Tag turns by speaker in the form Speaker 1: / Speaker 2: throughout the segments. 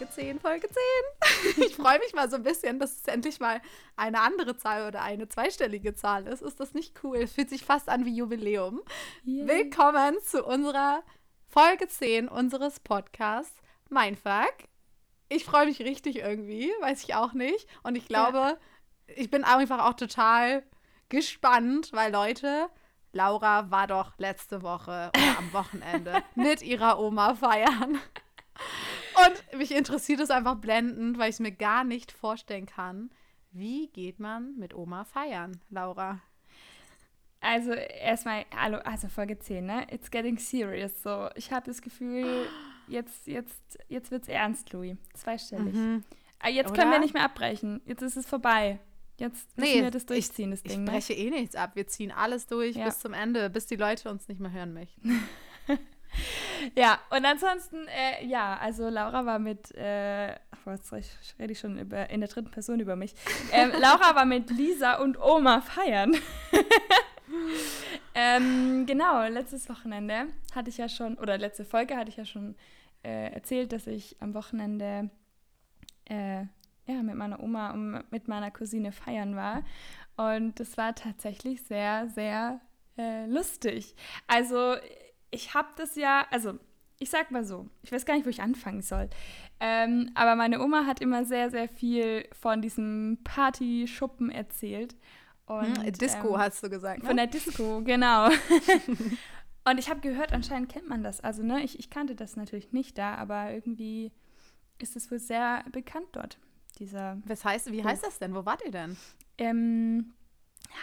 Speaker 1: Folge 10, Folge 10. Ich freue mich mal so ein bisschen, dass es endlich mal eine andere Zahl oder eine zweistellige Zahl ist. Ist das nicht cool? Es fühlt sich fast an wie Jubiläum. Yay. Willkommen zu unserer Folge 10 unseres Podcasts Mindfuck. Ich freue mich richtig irgendwie, weiß ich auch nicht. Und ich glaube, ja. ich bin einfach auch total gespannt, weil Leute, Laura war doch letzte Woche oder am Wochenende mit ihrer Oma feiern. Und mich interessiert es einfach blendend, weil ich es mir gar nicht vorstellen kann. Wie geht man mit Oma feiern, Laura?
Speaker 2: Also erstmal, also Folge 10, ne? It's getting serious. So, ich habe das Gefühl, jetzt, jetzt, jetzt wird's ernst, Louis. Zweistellig. Mhm. Ah, jetzt Oder? können wir nicht mehr abbrechen. Jetzt ist es vorbei. Jetzt müssen nee, wir das durchziehen,
Speaker 1: ich,
Speaker 2: das Ding.
Speaker 1: Ich ne? breche ne? eh nichts ab. Wir ziehen alles durch ja. bis zum Ende, bis die Leute uns nicht mehr hören möchten.
Speaker 2: ja, und ansonsten, äh, ja, also Laura war mit, äh, ach, jetzt rede ich schon über, in der dritten Person über mich. Ähm, Laura war mit Lisa und Oma feiern. ähm, genau, letztes Wochenende hatte ich ja schon, oder letzte Folge hatte ich ja schon äh, erzählt, dass ich am Wochenende äh, ja, mit meiner Oma und mit meiner Cousine feiern war. Und das war tatsächlich sehr, sehr äh, lustig. Also ich habe das ja, also ich sag mal so, ich weiß gar nicht, wo ich anfangen soll. Ähm, aber meine Oma hat immer sehr, sehr viel von diesem Party-Schuppen erzählt.
Speaker 1: Und, hm, Disco ähm, hast du gesagt,
Speaker 2: ne? Von der Disco, genau. und ich habe gehört, anscheinend kennt man das. Also, ne, ich, ich kannte das natürlich nicht da, aber irgendwie ist es wohl sehr bekannt dort. Dieser.
Speaker 1: Was heißt, wie heißt das denn? Wo wart ihr denn?
Speaker 2: Ähm,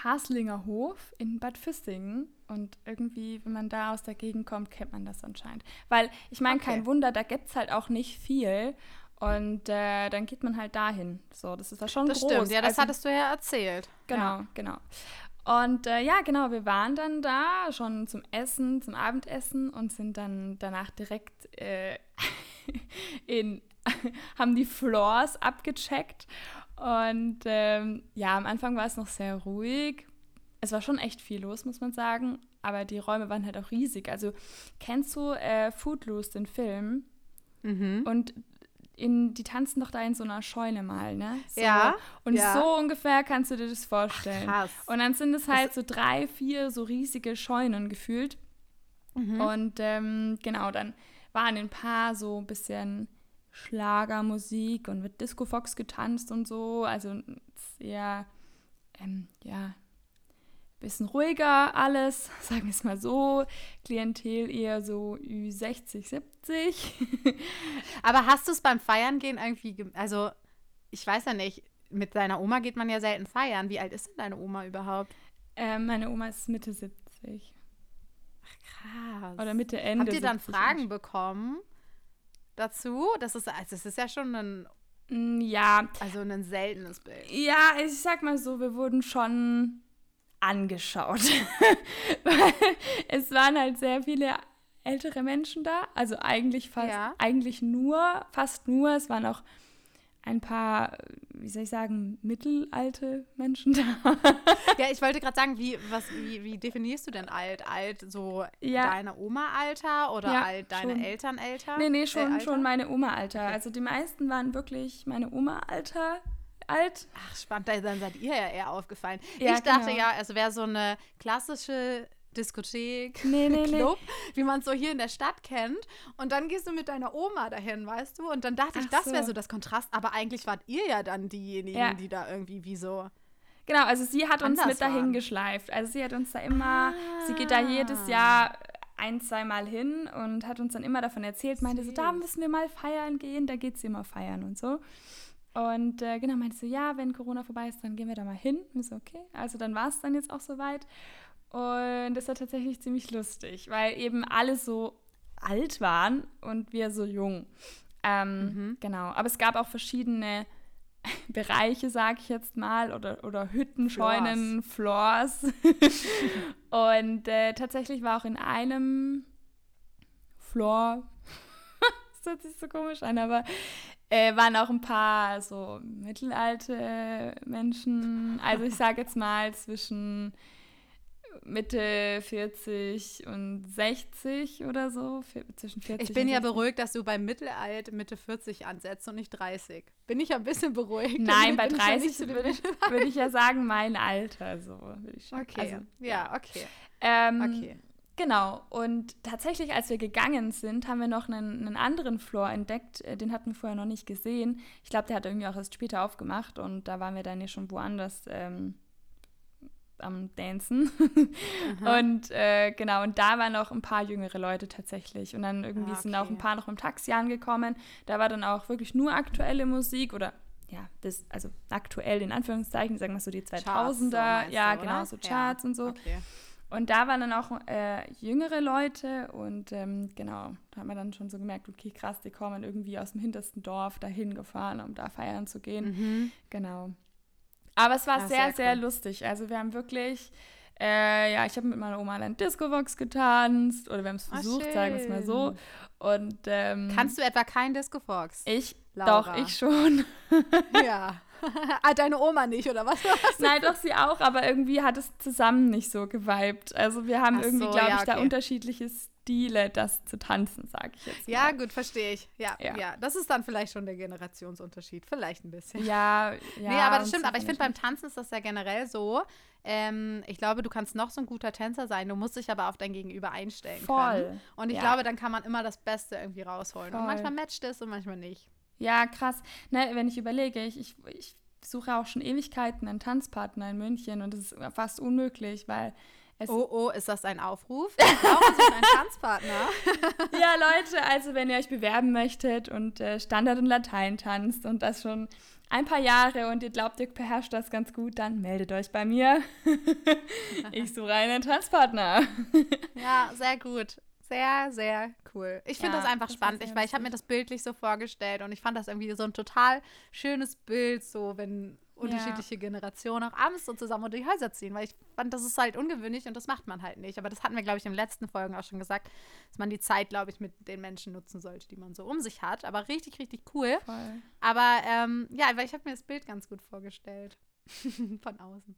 Speaker 2: Haslinger Hof in Bad Füssingen. Und irgendwie, wenn man da aus der Gegend kommt, kennt man das anscheinend. Weil, ich meine, okay. kein Wunder, da gibt es halt auch nicht viel. Und äh, dann geht man halt dahin. So, das ist ja schon das groß. Stimmt,
Speaker 1: ja, das also, hattest du ja erzählt.
Speaker 2: Genau,
Speaker 1: ja.
Speaker 2: genau. Und äh, ja, genau, wir waren dann da schon zum Essen, zum Abendessen und sind dann danach direkt äh, in, haben die Floors abgecheckt. Und ähm, ja, am Anfang war es noch sehr ruhig. Es war schon echt viel los, muss man sagen. Aber die Räume waren halt auch riesig. Also kennst du äh, Footloose, den Film? Mhm. Und in, die tanzen doch da in so einer Scheune mal, ne? So.
Speaker 1: Ja.
Speaker 2: Und
Speaker 1: ja.
Speaker 2: so ungefähr kannst du dir das vorstellen. Ach, krass. Und dann sind es halt das so drei, vier so riesige Scheunen gefühlt. Mhm. Und ähm, genau, dann waren ein paar so ein bisschen Schlagermusik und mit Disco Fox getanzt und so. Also sehr, ähm, ja, bisschen ruhiger alles, sagen wir es mal so. Klientel eher so Ü60, 70.
Speaker 1: Aber hast du es beim Feiern gehen irgendwie, also ich weiß ja nicht, mit deiner Oma geht man ja selten feiern. Wie alt ist denn deine Oma überhaupt?
Speaker 2: Ähm, meine Oma ist Mitte 70.
Speaker 1: Ach, krass.
Speaker 2: Oder Mitte, Ende.
Speaker 1: Habt ihr dann Fragen bekommen dazu? Das ist, also das ist ja schon ein
Speaker 2: mm, ja.
Speaker 1: Also ein seltenes Bild.
Speaker 2: Ja, ich sag mal so, wir wurden schon angeschaut. es waren halt sehr viele ältere Menschen da. Also eigentlich fast, ja. eigentlich nur, fast nur. Es waren auch ein paar, wie soll ich sagen, mittelalte Menschen da.
Speaker 1: ja, ich wollte gerade sagen, wie, was, wie, wie definierst du denn alt? Alt so ja. deine Oma-Alter oder ja, alt deine schon. Eltern-Alter?
Speaker 2: Nee, nee, schon, äh, schon meine Oma-Alter. Okay. Also die meisten waren wirklich meine Oma-Alter alt.
Speaker 1: Ach, spannend, dann seid ihr ja eher aufgefallen. Ja, ich dachte genau. ja, es wäre so eine klassische Diskothek, nee, nee, Club, nee. wie man es so hier in der Stadt kennt. Und dann gehst du mit deiner Oma dahin, weißt du? Und dann dachte Ach ich, das wäre so. das Kontrast. Aber eigentlich wart ihr ja dann diejenigen, ja. die da irgendwie wie so.
Speaker 2: Genau, also sie hat uns mit dahin waren. geschleift. Also sie hat uns da immer, ah. sie geht da jedes Jahr ein, zweimal hin und hat uns dann immer davon erzählt, meinte so, da müssen wir mal feiern gehen, da geht sie immer feiern und so. Und äh, genau, meinte so, ja, wenn Corona vorbei ist, dann gehen wir da mal hin. Und so, okay. Also dann war es dann jetzt auch soweit. Und das war tatsächlich ziemlich lustig, weil eben alle so alt waren und wir so jung. Ähm, mhm. Genau. Aber es gab auch verschiedene Bereiche, sag ich jetzt mal, oder, oder Hütten, Scheunen, Floors. und äh, tatsächlich war auch in einem Floor, das hört sich so komisch an, aber äh, waren auch ein paar so mittelalte Menschen. Also ich sage jetzt mal zwischen Mitte 40 und 60 oder so, zwischen 40
Speaker 1: Ich bin ja beruhigt, dass du beim Mittelalt Mitte 40 ansetzt und nicht 30. Bin ich ein bisschen beruhigt?
Speaker 2: Nein, bei 30 würde ich, würd ich ja sagen, mein Alter, so würde ich
Speaker 1: schon. Okay, also, ja, okay.
Speaker 2: Ähm, okay. Genau, und tatsächlich, als wir gegangen sind, haben wir noch einen, einen anderen Floor entdeckt, äh, den hatten wir vorher noch nicht gesehen. Ich glaube, der hat irgendwie auch erst später aufgemacht und da waren wir dann ja schon woanders ähm, am Dancen. und äh, genau, und da waren auch ein paar jüngere Leute tatsächlich. Und dann irgendwie okay. sind auch ein paar noch im Taxi angekommen. Da war dann auch wirklich nur aktuelle Musik oder ja, das, also aktuell in Anführungszeichen, sagen wir so die 2000er, Charts, so ja, du, genau, so Charts ja. und so. Okay. Und da waren dann auch äh, jüngere Leute und ähm, genau, da hat man dann schon so gemerkt, okay, krass, die kommen irgendwie aus dem hintersten Dorf dahin gefahren, um da feiern zu gehen. Mhm. Genau. Aber es war ja, sehr, sehr, sehr lustig. Also wir haben wirklich, äh, ja, ich habe mit meiner Oma ein Disco-Vox getanzt oder wir haben es versucht, Ach, sagen wir es mal so. Und ähm,
Speaker 1: Kannst du etwa kein Disco-Fox?
Speaker 2: Ich, Laura. doch, ich schon.
Speaker 1: ja. ah, deine Oma nicht, oder was?
Speaker 2: Nein, doch sie auch, aber irgendwie hat es zusammen nicht so geweibt. Also wir haben Ach irgendwie, so, glaube ja, ich, okay. da unterschiedliche Stile, das zu tanzen, sage ich jetzt.
Speaker 1: Mal. Ja, gut, verstehe ich. Ja, ja, ja, Das ist dann vielleicht schon der Generationsunterschied. Vielleicht ein bisschen.
Speaker 2: Ja, ja.
Speaker 1: Nee, aber das stimmt. Aber ich finde, beim Tanzen ist das ja generell so. Ähm, ich glaube, du kannst noch so ein guter Tänzer sein, du musst dich aber auf dein Gegenüber einstellen Voll. können. Und ich ja. glaube, dann kann man immer das Beste irgendwie rausholen. Voll. Und manchmal matcht es und manchmal nicht.
Speaker 2: Ja, krass. Ne, wenn ich überlege, ich, ich, ich suche auch schon Ewigkeiten einen Tanzpartner in München und das ist fast unmöglich, weil
Speaker 1: es oh, oh, ist das ein Aufruf? Brauchen Sie einen Tanzpartner?
Speaker 2: ja, Leute, also wenn ihr euch bewerben möchtet und äh, Standard und Latein tanzt und das schon ein paar Jahre und ihr glaubt, ihr beherrscht das ganz gut, dann meldet euch bei mir. ich suche einen Tanzpartner.
Speaker 1: ja, sehr gut. Sehr, sehr cool. Ich finde ja, das einfach das spannend, ich, weil ich habe mir das bildlich so vorgestellt und ich fand das irgendwie so ein total schönes Bild, so wenn unterschiedliche ja. Generationen auch abends so zusammen unter die Häuser ziehen, weil ich fand, das ist halt ungewöhnlich und das macht man halt nicht. Aber das hatten wir, glaube ich, in den letzten Folgen auch schon gesagt, dass man die Zeit, glaube ich, mit den Menschen nutzen sollte, die man so um sich hat. Aber richtig, richtig cool. Voll. Aber ähm, ja, weil ich habe mir das Bild ganz gut vorgestellt. Von außen.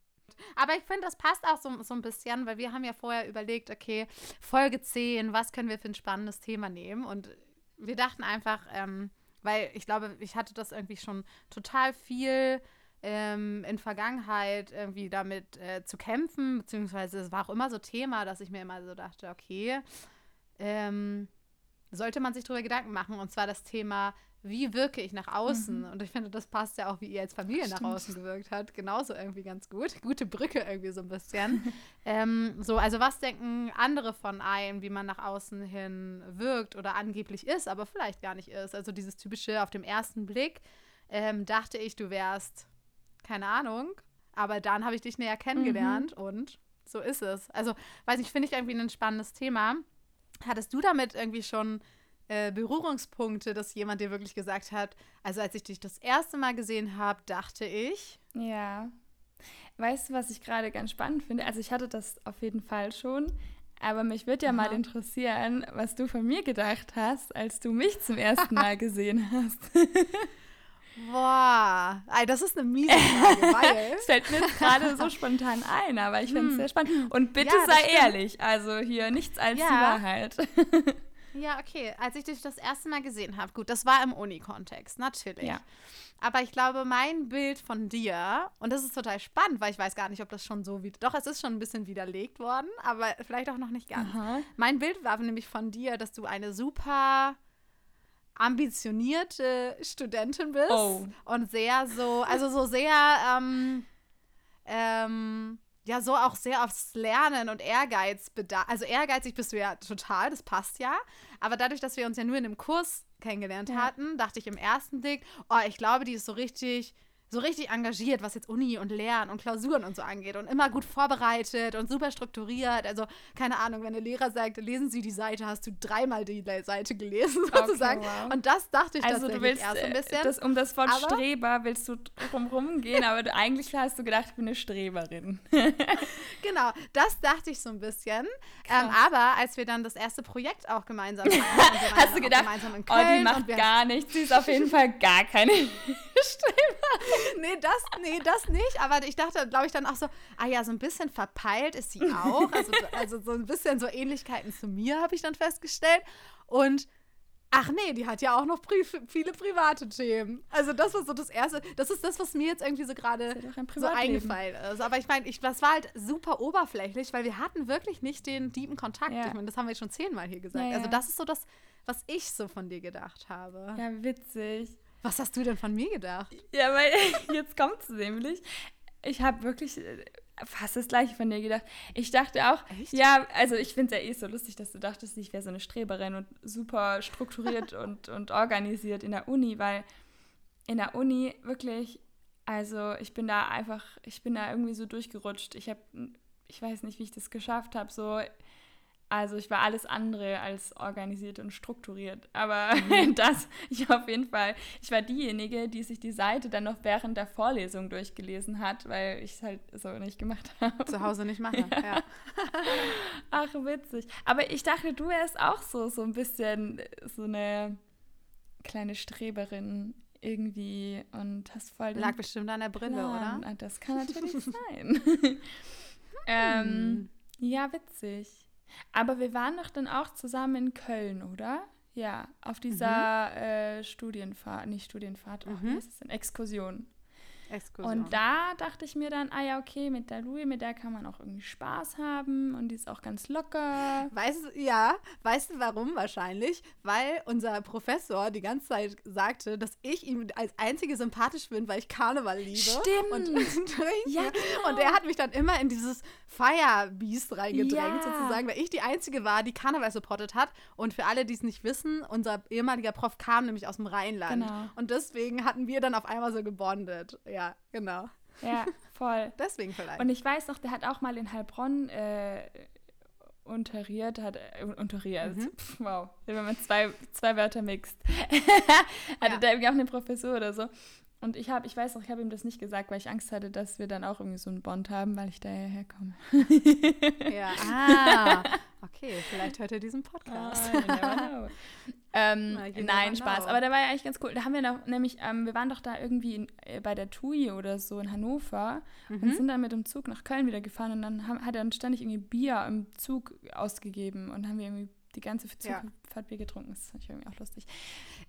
Speaker 1: Aber ich finde, das passt auch so, so ein bisschen, weil wir haben ja vorher überlegt, okay, Folge 10, was können wir für ein spannendes Thema nehmen? Und wir dachten einfach, ähm, weil ich glaube, ich hatte das irgendwie schon total viel ähm, in Vergangenheit irgendwie damit äh, zu kämpfen, beziehungsweise es war auch immer so Thema, dass ich mir immer so dachte, okay, ähm, sollte man sich darüber Gedanken machen, und zwar das Thema wie wirke ich nach außen? Mhm. Und ich finde, das passt ja auch, wie ihr als Familie Stimmt. nach außen gewirkt habt, genauso irgendwie ganz gut. Gute Brücke irgendwie so ein bisschen. ähm, so, also was denken andere von einem, wie man nach außen hin wirkt oder angeblich ist, aber vielleicht gar nicht ist? Also dieses typische auf dem ersten Blick ähm, dachte ich, du wärst, keine Ahnung, aber dann habe ich dich näher kennengelernt mhm. und so ist es. Also, weiß ich, finde ich irgendwie ein spannendes Thema. Hattest du damit irgendwie schon äh, Berührungspunkte, dass jemand dir wirklich gesagt hat, also als ich dich das erste Mal gesehen habe, dachte ich.
Speaker 2: Ja. Weißt du, was ich gerade ganz spannend finde? Also ich hatte das auf jeden Fall schon, aber mich würde ja Aha. mal interessieren, was du von mir gedacht hast, als du mich zum ersten Mal gesehen hast.
Speaker 1: Boah, das ist eine miese Frage, weil.
Speaker 2: Es fällt mir gerade so spontan ein, aber ich finde es hm. sehr spannend. Und bitte ja, sei ehrlich, also hier nichts als ja. die Wahrheit.
Speaker 1: Ja, okay. Als ich dich das erste Mal gesehen habe, gut, das war im Uni-Kontext, natürlich. Ja. Aber ich glaube, mein Bild von dir, und das ist total spannend, weil ich weiß gar nicht, ob das schon so wie. Doch, es ist schon ein bisschen widerlegt worden, aber vielleicht auch noch nicht ganz. Aha. Mein Bild war nämlich von dir, dass du eine super ambitionierte Studentin bist oh. und sehr so, also so sehr, ähm, ähm, ja so auch sehr aufs Lernen und Ehrgeiz bedarf. Also ehrgeizig bist du ja total, das passt ja. Aber dadurch, dass wir uns ja nur in einem Kurs kennengelernt ja. hatten, dachte ich im ersten Blick, oh, ich glaube, die ist so richtig so richtig engagiert, was jetzt Uni und Lernen und Klausuren und so angeht und immer gut vorbereitet und super strukturiert. Also, keine Ahnung, wenn der Lehrer sagt, lesen Sie die Seite, hast du dreimal die Seite gelesen, sozusagen. Okay, wow. Und das dachte ich also du willst, erst ein äh, bisschen.
Speaker 2: Das, um das Wort aber, Streber willst du drumherum gehen, aber du, eigentlich hast du gedacht, ich bin eine Streberin.
Speaker 1: genau, das dachte ich so ein bisschen. Ähm, aber als wir dann das erste Projekt auch gemeinsam hatten,
Speaker 2: hast du gedacht, oh, die macht gar nichts, sie ist auf jeden Fall gar keine Streberin.
Speaker 1: nee, das, nee, das nicht. Aber ich dachte, glaube ich, dann auch so, ah ja, so ein bisschen verpeilt ist sie auch. Also, also so ein bisschen so Ähnlichkeiten zu mir, habe ich dann festgestellt. Und Ach nee, die hat ja auch noch pri viele private Themen. Also das war so das Erste. Das ist das, was mir jetzt irgendwie so gerade so eingefallen ist. Aber ich meine, ich, das war halt super oberflächlich, weil wir hatten wirklich nicht den tiefen Kontakt. Ja. Ich meine, das haben wir jetzt schon zehnmal hier gesagt. Ja, ja. Also das ist so das, was ich so von dir gedacht habe.
Speaker 2: Ja, witzig.
Speaker 1: Was hast du denn von mir gedacht?
Speaker 2: Ja, weil jetzt kommt es nämlich. Ich habe wirklich äh, fast das gleiche von dir gedacht. Ich dachte auch, Echt? ja, also ich finde es ja eh so lustig, dass du dachtest, ich wäre so eine Streberin und super strukturiert und, und organisiert in der Uni, weil in der Uni wirklich, also ich bin da einfach, ich bin da irgendwie so durchgerutscht. Ich habe, ich weiß nicht, wie ich das geschafft habe, so also ich war alles andere als organisiert und strukturiert. Aber mhm. das, ich auf jeden Fall, ich war diejenige, die sich die Seite dann noch während der Vorlesung durchgelesen hat, weil ich es halt so nicht gemacht habe.
Speaker 1: Zu Hause nicht mache, ja. ja.
Speaker 2: Ach, witzig. Aber ich dachte, du wärst auch so, so ein bisschen so eine kleine Streberin irgendwie und hast voll.
Speaker 1: Lag bestimmt an der Brille, Plan.
Speaker 2: oder? Das kann natürlich sein. ähm, hm. ja, witzig. Aber wir waren doch dann auch zusammen in Köln, oder? Ja, auf dieser mhm. äh, Studienfahrt, nicht Studienfahrt, oh, mhm. was ist denn? Exkursion. Exkursion. Und da dachte ich mir dann, ah ja, okay, mit der Louis, mit der kann man auch irgendwie Spaß haben und die ist auch ganz locker.
Speaker 1: Weißt du, ja, weißt du warum wahrscheinlich? Weil unser Professor die ganze Zeit sagte, dass ich ihm als Einzige sympathisch bin, weil ich Karneval liebe.
Speaker 2: Stimmt.
Speaker 1: Und, und, ja, genau. und er hat mich dann immer in dieses Firebeast reingedrängt, ja. sozusagen, weil ich die Einzige war, die Karneval supportet hat. Und für alle, die es nicht wissen, unser ehemaliger Prof kam nämlich aus dem Rheinland. Genau. Und deswegen hatten wir dann auf einmal so gebondet. Ja. Ja, genau.
Speaker 2: Ja, voll.
Speaker 1: Deswegen vielleicht.
Speaker 2: Und ich weiß noch, der hat auch mal in Heilbronn äh, unterriert, hat äh, unterriert, mhm. pf, wow, wenn man zwei, zwei Wörter mixt. hatte ja. da irgendwie auch eine Professur oder so. Und ich habe, ich weiß noch, ich habe ihm das nicht gesagt, weil ich Angst hatte, dass wir dann auch irgendwie so einen Bond haben, weil ich daher komme.
Speaker 1: ja, ah, okay, vielleicht hört er diesen Podcast.
Speaker 2: Oh, ähm, nein, Spaß. Aber der war ja eigentlich ganz cool. Da haben wir noch, nämlich, ähm, wir waren doch da irgendwie in, äh, bei der TUI oder so in Hannover mhm. und sind dann mit dem Zug nach Köln wieder gefahren und dann haben, hat er dann ständig irgendwie Bier im Zug ausgegeben und haben wir irgendwie die ganze Zugfahrt. Bier getrunken. Das fand ich irgendwie auch lustig.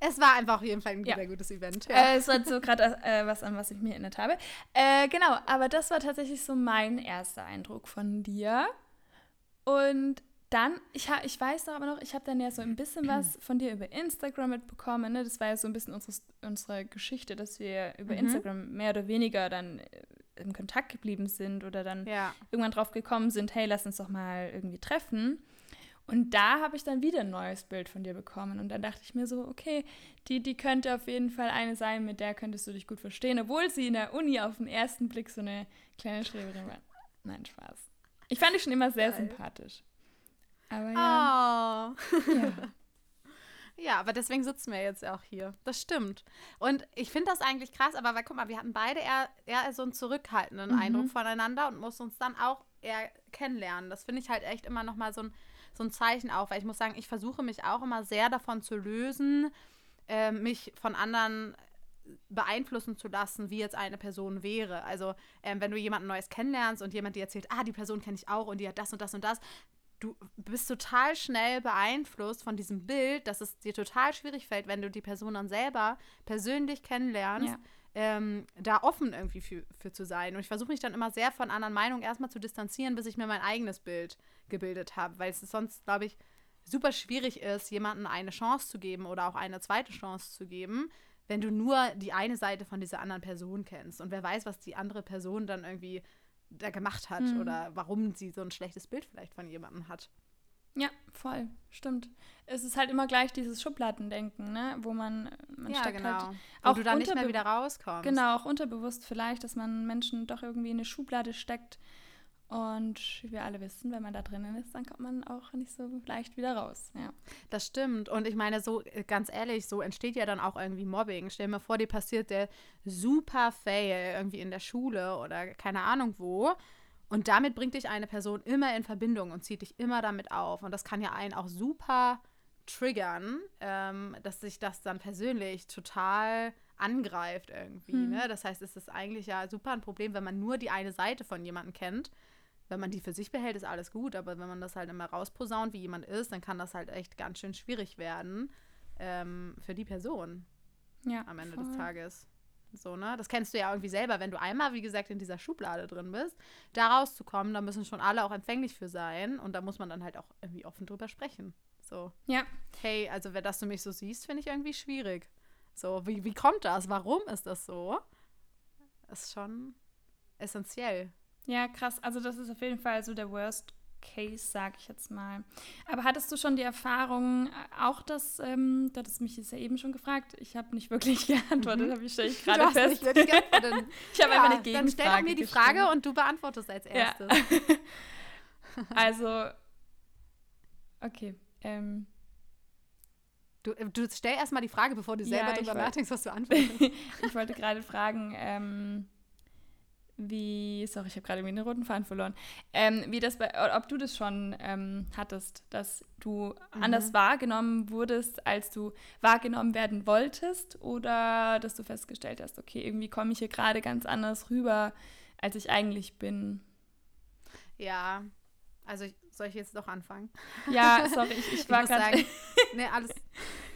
Speaker 1: Es war einfach auf jeden Fall ein sehr gutes Event.
Speaker 2: Äh, es war so gerade äh, was, an was ich mich erinnert habe. Äh, genau, aber das war tatsächlich so mein erster Eindruck von dir. Und dann, ich, ich weiß doch aber noch, ich habe dann ja so ein bisschen was von dir über Instagram mitbekommen. Ne? Das war ja so ein bisschen unsere, unsere Geschichte, dass wir über mhm. Instagram mehr oder weniger dann äh, in Kontakt geblieben sind oder dann ja. irgendwann drauf gekommen sind, hey, lass uns doch mal irgendwie treffen. Und da habe ich dann wieder ein neues Bild von dir bekommen. Und dann dachte ich mir so, okay, die, die könnte auf jeden Fall eine sein, mit der könntest du dich gut verstehen, obwohl sie in der Uni auf den ersten Blick so eine kleine Schreberin war. Nein, Spaß. Ich fand dich schon immer sehr Geil. sympathisch.
Speaker 1: Aber ja. Oh. ja. Ja, aber deswegen sitzen wir jetzt auch hier. Das stimmt. Und ich finde das eigentlich krass, aber weil, guck mal, wir hatten beide eher, eher so einen zurückhaltenden mhm. Eindruck voneinander und mussten uns dann auch eher kennenlernen. Das finde ich halt echt immer nochmal so ein so ein Zeichen auch, weil ich muss sagen, ich versuche mich auch immer sehr davon zu lösen, äh, mich von anderen beeinflussen zu lassen, wie jetzt eine Person wäre. Also ähm, wenn du jemanden Neues kennenlernst und jemand dir erzählt, ah, die Person kenne ich auch und die hat das und das und das, du bist total schnell beeinflusst von diesem Bild, dass es dir total schwierig fällt, wenn du die Person dann selber persönlich kennenlernst. Ja ähm, da offen irgendwie für, für zu sein. Und ich versuche mich dann immer sehr von anderen Meinungen erstmal zu distanzieren, bis ich mir mein eigenes Bild gebildet habe, weil es sonst, glaube ich, super schwierig ist, jemandem eine Chance zu geben oder auch eine zweite Chance zu geben, wenn du nur die eine Seite von dieser anderen Person kennst. Und wer weiß, was die andere Person dann irgendwie da gemacht hat mhm. oder warum sie so ein schlechtes Bild vielleicht von jemandem hat.
Speaker 2: Ja, voll, stimmt. Es ist halt immer gleich dieses Schubladendenken, ne? wo man, man
Speaker 1: ja, steckt halt genau. halt auch wo du dann nicht mehr wieder rauskommst.
Speaker 2: Genau, auch unterbewusst vielleicht, dass man Menschen doch irgendwie in eine Schublade steckt. Und wie wir alle wissen, wenn man da drinnen ist, dann kommt man auch nicht so leicht wieder raus. Ja.
Speaker 1: Das stimmt. Und ich meine, so äh, ganz ehrlich, so entsteht ja dann auch irgendwie Mobbing. Stell dir mal vor, dir passiert der super Fail irgendwie in der Schule oder keine Ahnung wo. Und damit bringt dich eine Person immer in Verbindung und zieht dich immer damit auf. Und das kann ja einen auch super triggern, ähm, dass sich das dann persönlich total angreift irgendwie. Mhm. Ne? Das heißt, es ist eigentlich ja super ein Problem, wenn man nur die eine Seite von jemandem kennt. Wenn man die für sich behält, ist alles gut, aber wenn man das halt immer rausposaunt, wie jemand ist, dann kann das halt echt ganz schön schwierig werden ähm, für die Person. Ja. Am Ende voll. des Tages. So, ne? Das kennst du ja irgendwie selber, wenn du einmal, wie gesagt, in dieser Schublade drin bist, da rauszukommen, da müssen schon alle auch empfänglich für sein und da muss man dann halt auch irgendwie offen drüber sprechen. So.
Speaker 2: Ja.
Speaker 1: Hey, also, wer das du mich so siehst, finde ich irgendwie schwierig. So, wie, wie kommt das? Warum ist das so? Ist schon essentiell.
Speaker 2: Ja, krass. Also, das ist auf jeden Fall so der Worst Case, sag ich jetzt mal. Aber hattest du schon die Erfahrung, äh, auch dass, ähm, du hattest mich jetzt ja eben schon gefragt, ich habe nicht wirklich geantwortet, mhm. habe ich, ich gerade fest. Nicht wirklich geantwortet.
Speaker 1: ich habe ja, einfach eine Gegenfrage Dann stell doch mir die Frage gestimmt. und du beantwortest als erstes. Ja.
Speaker 2: also, okay. Ähm,
Speaker 1: Du, äh, du stell erstmal die Frage, bevor du selber ja, darüber nachdenkst, was du antwortest.
Speaker 2: ich wollte gerade fragen, ähm, wie, sorry, ich habe gerade den roten Faden verloren, ähm, wie das bei, ob du das schon ähm, hattest, dass du mhm. anders wahrgenommen wurdest, als du wahrgenommen werden wolltest, oder dass du festgestellt hast, okay, irgendwie komme ich hier gerade ganz anders rüber, als ich eigentlich bin.
Speaker 1: Ja, also ich, soll ich jetzt doch anfangen?
Speaker 2: Ja, sorry, ich, ich war gerade.
Speaker 1: nee, alles.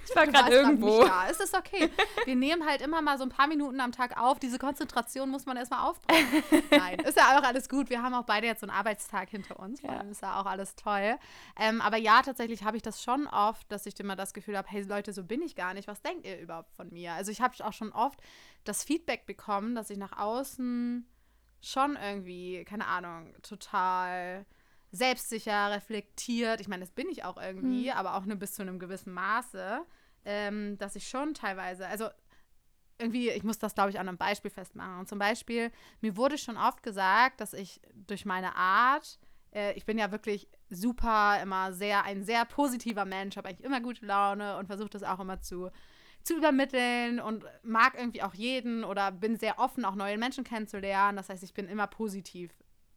Speaker 2: Ich war gerade irgendwo.
Speaker 1: Ja, es ist okay. Wir nehmen halt immer mal so ein paar Minuten am Tag auf. Diese Konzentration muss man erstmal aufbauen. Nein, ist ja auch alles gut. Wir haben auch beide jetzt so einen Arbeitstag hinter uns. Ja. Ist ja auch alles toll. Ähm, aber ja, tatsächlich habe ich das schon oft, dass ich immer das Gefühl habe, hey Leute, so bin ich gar nicht. Was denkt ihr überhaupt von mir? Also ich habe auch schon oft das Feedback bekommen, dass ich nach außen schon irgendwie, keine Ahnung, total selbstsicher, reflektiert. Ich meine, das bin ich auch irgendwie, mhm. aber auch nur bis zu einem gewissen Maße, ähm, dass ich schon teilweise, also irgendwie, ich muss das, glaube ich, an einem Beispiel festmachen. Und zum Beispiel, mir wurde schon oft gesagt, dass ich durch meine Art, äh, ich bin ja wirklich super, immer sehr, ein sehr positiver Mensch, habe eigentlich immer gute Laune und versuche das auch immer zu, zu übermitteln und mag irgendwie auch jeden oder bin sehr offen, auch neue Menschen kennenzulernen. Das heißt, ich bin immer positiv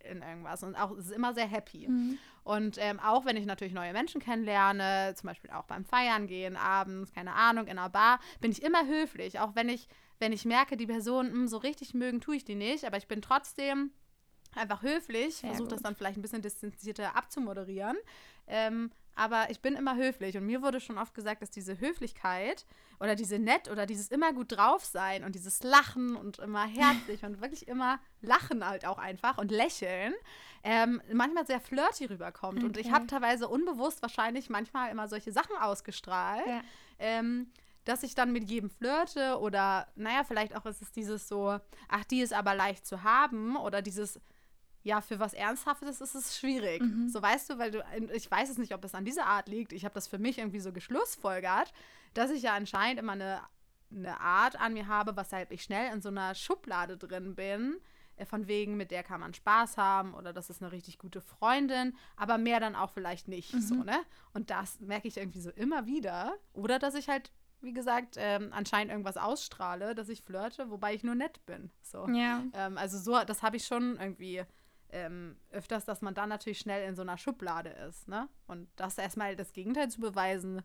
Speaker 1: in irgendwas und auch ist immer sehr happy. Mhm. Und ähm, auch wenn ich natürlich neue Menschen kennenlerne, zum Beispiel auch beim Feiern gehen, abends, keine Ahnung, in einer Bar, bin ich immer höflich. Auch wenn ich, wenn ich merke, die Person mh, hm, so richtig mögen, tue ich die nicht, aber ich bin trotzdem einfach höflich, versuche das dann vielleicht ein bisschen distanzierter abzumoderieren. Ähm, aber ich bin immer höflich und mir wurde schon oft gesagt, dass diese Höflichkeit oder diese nett oder dieses immer gut drauf sein und dieses Lachen und immer herzlich und wirklich immer lachen halt auch einfach und lächeln ähm, manchmal sehr flirty rüberkommt. Okay. Und ich habe teilweise unbewusst wahrscheinlich manchmal immer solche Sachen ausgestrahlt. Ja. Ähm, dass ich dann mit jedem flirte oder, naja, vielleicht auch ist es dieses so, ach, die ist aber leicht zu haben oder dieses, ja, für was Ernsthaftes ist es schwierig. Mhm. So weißt du, weil du, ich weiß es nicht, ob es an dieser Art liegt. Ich habe das für mich irgendwie so geschlussfolgert, dass ich ja anscheinend immer eine, eine Art an mir habe, weshalb ich schnell in so einer Schublade drin bin. Äh, von wegen, mit der kann man Spaß haben oder das ist eine richtig gute Freundin, aber mehr dann auch vielleicht nicht. Mhm. So, ne? Und das merke ich irgendwie so immer wieder. Oder dass ich halt wie gesagt, ähm, anscheinend irgendwas ausstrahle, dass ich flirte, wobei ich nur nett bin. So.
Speaker 2: Ja.
Speaker 1: Ähm, also so, das habe ich schon irgendwie ähm, öfters, dass man dann natürlich schnell in so einer Schublade ist, ne? Und das erstmal das Gegenteil zu beweisen,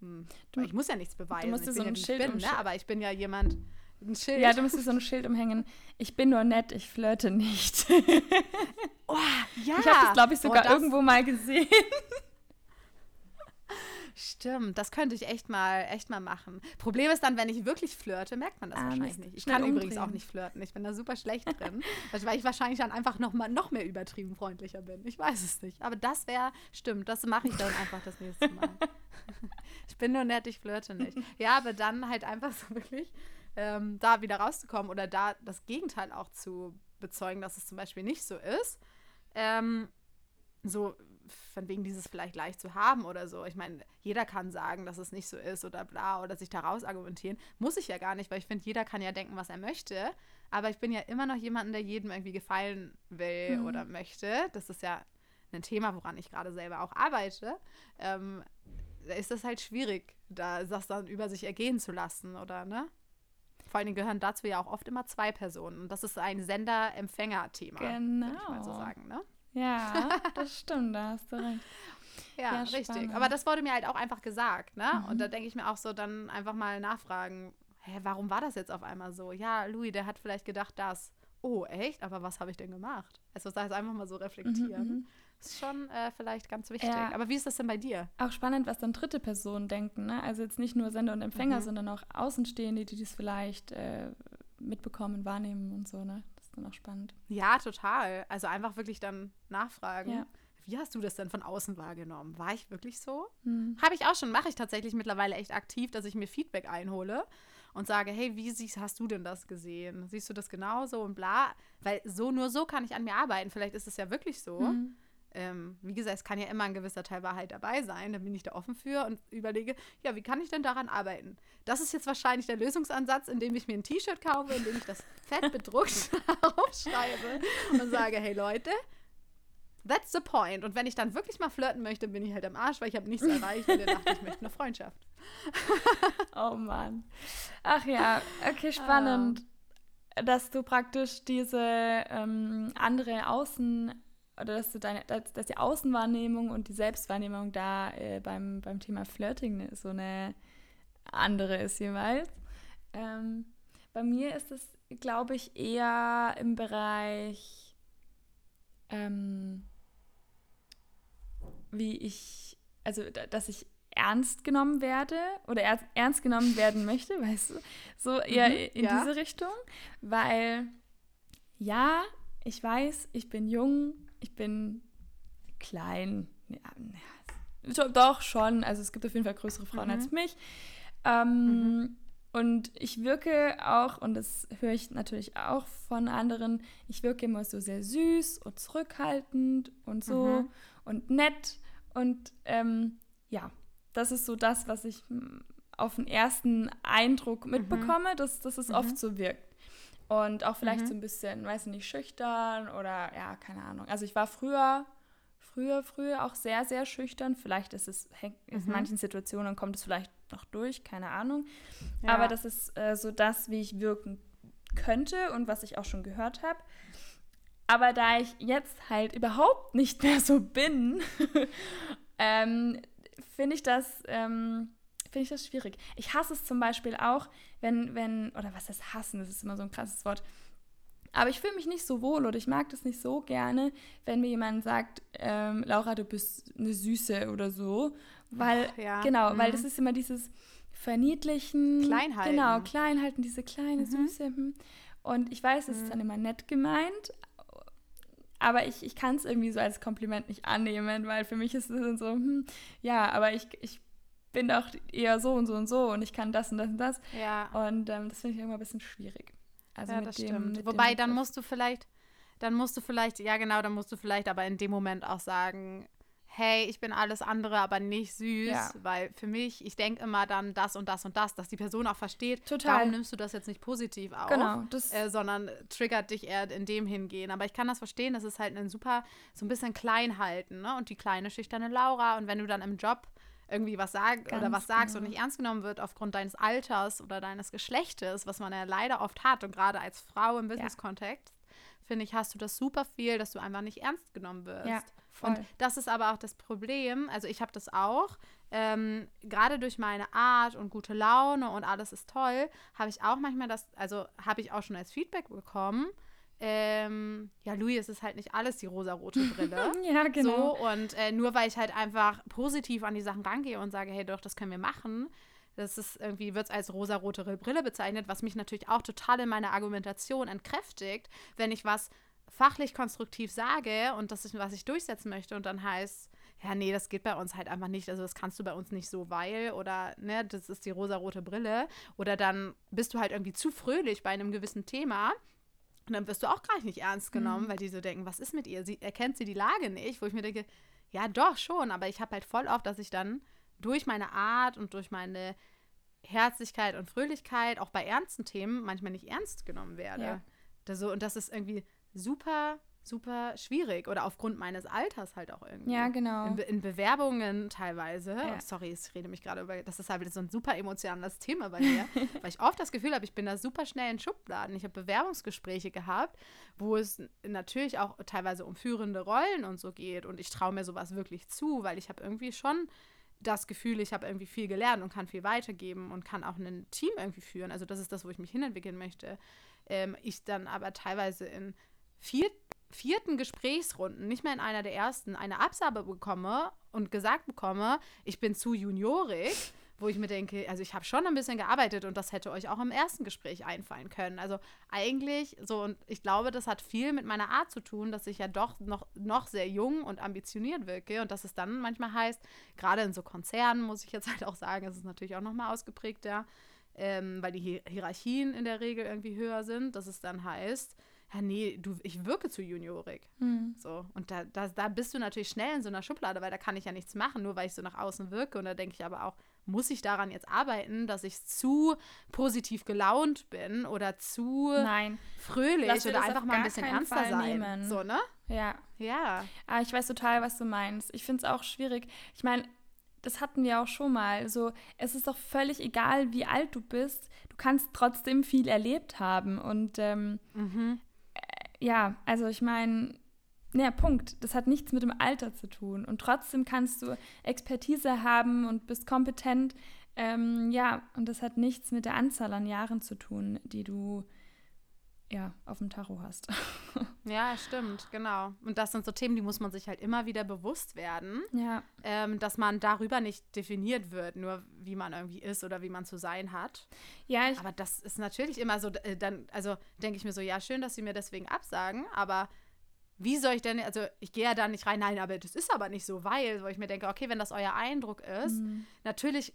Speaker 1: hm, du, ich muss ja nichts beweisen. Du musst dir so ein ja, Schild bin, ne? Aber ich bin ja jemand, ein Schild.
Speaker 2: Ja, du musst dir so ein Schild umhängen. Ich bin nur nett, ich flirte nicht.
Speaker 1: oh, ja.
Speaker 2: Ich habe das, glaube ich, sogar oh, irgendwo mal gesehen.
Speaker 1: Stimmt, das könnte ich echt mal, echt mal machen. Problem ist dann, wenn ich wirklich flirte, merkt man das ah, wahrscheinlich nicht. Ich kann umdrehen. übrigens auch nicht flirten. Ich bin da super schlecht drin, weil ich wahrscheinlich dann einfach noch mal noch mehr übertrieben freundlicher bin. Ich weiß es nicht. Aber das wäre, stimmt, das mache ich dann einfach das nächste Mal. ich bin nur nett, ich flirte nicht. Ja, aber dann halt einfach so wirklich ähm, da wieder rauszukommen oder da das Gegenteil auch zu bezeugen, dass es zum Beispiel nicht so ist. Ähm, so von wegen dieses vielleicht leicht zu haben oder so. Ich meine, jeder kann sagen, dass es nicht so ist oder bla oder sich daraus argumentieren. Muss ich ja gar nicht, weil ich finde, jeder kann ja denken, was er möchte. Aber ich bin ja immer noch jemand, der jedem irgendwie gefallen will mhm. oder möchte. Das ist ja ein Thema, woran ich gerade selber auch arbeite. Ähm, da ist das halt schwierig, da das dann über sich ergehen zu lassen, oder ne? Vor allen Dingen gehören dazu ja auch oft immer zwei Personen. Und das ist ein Sender-Empfänger-Thema.
Speaker 2: Genau.
Speaker 1: Würde ich mal so sagen, ne?
Speaker 2: Ja, das stimmt, da hast du recht.
Speaker 1: Ja, ja richtig. Spannend. Aber das wurde mir halt auch einfach gesagt, ne? Mhm. Und da denke ich mir auch so, dann einfach mal nachfragen, hä, warum war das jetzt auf einmal so? Ja, Louis, der hat vielleicht gedacht, das. Oh, echt? Aber was habe ich denn gemacht? Also das heißt einfach mal so reflektieren. Mhm, mhm. ist schon äh, vielleicht ganz wichtig. Ja. Aber wie ist das denn bei dir?
Speaker 2: Auch spannend, was dann dritte Personen denken. Ne? Also jetzt nicht nur Sender und Empfänger, mhm. sondern auch Außenstehende, die das vielleicht äh, mitbekommen, wahrnehmen und so. Ne? Dann auch spannend.
Speaker 1: Ja, total. Also einfach wirklich dann nachfragen. Ja. Wie hast du das denn von außen wahrgenommen? War ich wirklich so? Mhm. Habe ich auch schon, mache ich tatsächlich mittlerweile echt aktiv, dass ich mir Feedback einhole und sage, hey, wie siehst, hast du denn das gesehen? Siehst du das genauso und bla? Weil so nur so kann ich an mir arbeiten. Vielleicht ist es ja wirklich so. Mhm. Ähm, wie gesagt, es kann ja immer ein gewisser Teil Wahrheit dabei sein. Da bin ich da offen für und überlege, ja, wie kann ich denn daran arbeiten? Das ist jetzt wahrscheinlich der Lösungsansatz, indem ich mir ein T-Shirt kaufe, indem ich das fett bedruckt aufschreibe und sage, hey Leute, That's the point. Und wenn ich dann wirklich mal flirten möchte, bin ich halt am Arsch, weil ich habe nichts erreicht und dachte, ich möchte eine Freundschaft.
Speaker 2: oh Mann. Ach ja, okay, spannend, ah. dass du praktisch diese ähm, andere Außen- oder dass du deine, dass, dass, die Außenwahrnehmung und die Selbstwahrnehmung da äh, beim, beim Thema Flirting ne, so eine andere ist jeweils. Ähm, bei mir ist es, glaube ich, eher im Bereich ähm, wie ich, also dass ich ernst genommen werde oder er, ernst genommen werden möchte, weißt du, so eher mhm, in ja. diese Richtung, weil ja, ich weiß, ich bin jung, ich bin klein, ja, doch schon, also es gibt auf jeden Fall größere Frauen mhm. als mich. Ähm, mhm. Und ich wirke auch, und das höre ich natürlich auch von anderen, ich wirke immer so sehr süß und zurückhaltend und so mhm. und nett. Und ähm, ja, das ist so das, was ich hm, auf den ersten Eindruck mhm. mitbekomme, dass, dass es mhm. oft so wirkt. Und auch vielleicht mhm. so ein bisschen, weiß nicht, schüchtern oder ja, keine Ahnung. Also ich war früher, früher, früher auch sehr, sehr schüchtern. Vielleicht ist es, in mhm. manchen Situationen kommt es vielleicht noch durch, keine Ahnung. Ja. Aber das ist äh, so das, wie ich wirken könnte und was ich auch schon gehört habe. Aber da ich jetzt halt überhaupt nicht mehr so bin, ähm, finde ich das ähm, finde ich das schwierig. Ich hasse es zum Beispiel auch, wenn wenn oder was heißt hassen? Das ist immer so ein krasses Wort. Aber ich fühle mich nicht so wohl oder ich mag das nicht so gerne, wenn mir jemand sagt, ähm, Laura, du bist eine Süße oder so. Weil, ja. genau, mhm. weil das ist immer dieses Verniedlichen.
Speaker 1: Kleinhalten.
Speaker 2: Genau, Kleinhalten, diese kleine mhm. Süße. Hm. Und ich weiß, es mhm. ist dann immer nett gemeint, aber ich, ich kann es irgendwie so als Kompliment nicht annehmen, weil für mich ist es dann so, hm, ja, aber ich, ich bin doch eher so und so und so und ich kann das und das und das.
Speaker 1: Ja.
Speaker 2: Und ähm, das finde ich immer ein bisschen schwierig.
Speaker 1: Also ja, das dem, stimmt. Wobei, dann musst du vielleicht, dann musst du vielleicht, ja genau, dann musst du vielleicht aber in dem Moment auch sagen, hey, ich bin alles andere, aber nicht süß, ja. weil für mich, ich denke immer dann das und das und das, dass die Person auch versteht, Total. warum nimmst du das jetzt nicht positiv auf,
Speaker 2: genau,
Speaker 1: äh, sondern triggert dich eher in dem hingehen. Aber ich kann das verstehen, das ist halt ein super, so ein bisschen klein halten, ne? Und die kleine, schüchterne Laura und wenn du dann im Job irgendwie was sagst oder was sagst genau. und nicht ernst genommen wird aufgrund deines Alters oder deines Geschlechtes, was man ja leider oft hat und gerade als Frau im Business-Kontext, finde ich, hast du das super viel, dass du einfach nicht ernst genommen wirst.
Speaker 2: Ja.
Speaker 1: Und das ist aber auch das Problem. Also ich habe das auch. Ähm, gerade durch meine Art und gute Laune und alles ist toll, habe ich auch manchmal das, also habe ich auch schon als Feedback bekommen. Ähm, ja, Louis, es ist halt nicht alles die rosarote Brille.
Speaker 2: ja, genau.
Speaker 1: So, und äh, nur weil ich halt einfach positiv an die Sachen rangehe und sage, hey, doch, das können wir machen, das ist irgendwie, wird es als rosarote Brille bezeichnet, was mich natürlich auch total in meiner Argumentation entkräftigt, wenn ich was fachlich konstruktiv sage und das ist, was ich durchsetzen möchte und dann heißt, ja, nee, das geht bei uns halt einfach nicht. Also das kannst du bei uns nicht so, weil oder ne, das ist die rosarote Brille. Oder dann bist du halt irgendwie zu fröhlich bei einem gewissen Thema. Und dann wirst du auch gar nicht ernst genommen, mhm. weil die so denken, was ist mit ihr? Sie erkennt sie die Lage nicht, wo ich mir denke, ja, doch schon, aber ich habe halt voll oft, dass ich dann durch meine Art und durch meine Herzlichkeit und Fröhlichkeit auch bei ernsten Themen manchmal nicht ernst genommen werde. Ja. Das so, und das ist irgendwie super, super schwierig oder aufgrund meines Alters halt auch irgendwie.
Speaker 2: Ja, genau.
Speaker 1: In, in Bewerbungen teilweise. Ja. Oh, sorry, ich rede mich gerade über, das ist halt so ein super emotionales Thema bei mir, weil ich oft das Gefühl habe, ich bin da super schnell in Schubladen. Ich habe Bewerbungsgespräche gehabt, wo es natürlich auch teilweise um führende Rollen und so geht und ich traue mir sowas wirklich zu, weil ich habe irgendwie schon das Gefühl, ich habe irgendwie viel gelernt und kann viel weitergeben und kann auch ein Team irgendwie führen. Also das ist das, wo ich mich hinentwickeln möchte. Ähm, ich dann aber teilweise in vier, vierten Gesprächsrunden, nicht mehr in einer der ersten, eine Absage bekomme und gesagt bekomme, ich bin zu juniorig, wo ich mir denke, also ich habe schon ein bisschen gearbeitet und das hätte euch auch im ersten Gespräch einfallen können. Also eigentlich so, und ich glaube, das hat viel mit meiner Art zu tun, dass ich ja doch noch, noch sehr jung und ambitioniert wirke und dass es dann manchmal heißt, gerade in so Konzernen, muss ich jetzt halt auch sagen, ist es natürlich auch nochmal ausgeprägter, ähm, weil die Hierarchien in der Regel irgendwie höher sind, dass es dann heißt, ja, nee, du, ich wirke zu juniorig. Mhm. So. Und da, da, da bist du natürlich schnell in so einer Schublade, weil da kann ich ja nichts machen, nur weil ich so nach außen wirke. Und da denke ich aber auch, muss ich daran jetzt arbeiten, dass ich zu positiv gelaunt bin oder zu
Speaker 2: Nein.
Speaker 1: fröhlich oder einfach mal ein bisschen ernster Fall sein.
Speaker 2: Nehmen.
Speaker 1: So, ne?
Speaker 2: Ja.
Speaker 1: Ja.
Speaker 2: Aber ah, ich weiß total, was du meinst. Ich finde es auch schwierig. Ich meine, das hatten wir auch schon mal. So, es ist doch völlig egal, wie alt du bist. Du kannst trotzdem viel erlebt haben. Und ähm, mhm ja, also ich meine, ja, Punkt. Das hat nichts mit dem Alter zu tun. Und trotzdem kannst du Expertise haben und bist kompetent. Ähm, ja, und das hat nichts mit der Anzahl an Jahren zu tun, die du ja, auf dem Tacho hast.
Speaker 1: ja, stimmt, genau. Und das sind so Themen, die muss man sich halt immer wieder bewusst werden.
Speaker 2: Ja.
Speaker 1: Ähm, dass man darüber nicht definiert wird, nur wie man irgendwie ist oder wie man zu sein hat.
Speaker 2: Ja,
Speaker 1: Aber das ist natürlich immer so, äh, dann, also denke ich mir so, ja, schön, dass sie mir deswegen absagen, aber wie soll ich denn, also ich gehe ja da nicht rein, nein, aber das ist aber nicht so, weil, wo ich mir denke, okay, wenn das euer Eindruck ist, mhm. natürlich,